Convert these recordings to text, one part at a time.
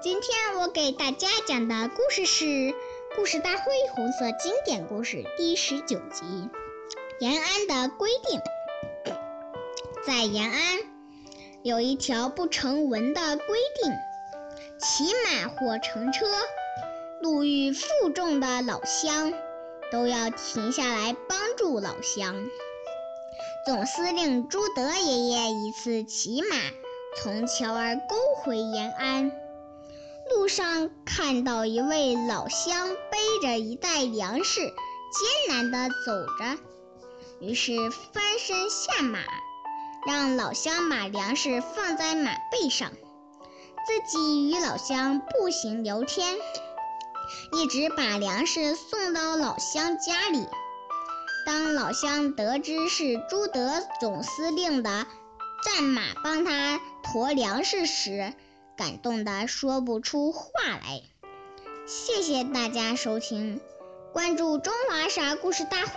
今天我给大家讲的故事是《故事大会红色经典故事》第十九集《延安的规定》。在延安，有一条不成文的规定：骑马或乘车，路遇负重的老乡，都要停下来帮助老乡。总司令朱德爷爷一次骑马从乔儿沟回延安，路上看到一位老乡背着一袋粮食，艰难地走着，于是翻身下马，让老乡把粮食放在马背上，自己与老乡步行聊天，一直把粮食送到老乡家里。当老乡得知是朱德总司令的战马帮他驮粮食时，感动的说不出话来。谢谢大家收听，关注中华啥故事大会，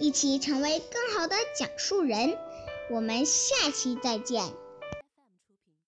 一起成为更好的讲述人。我们下期再见。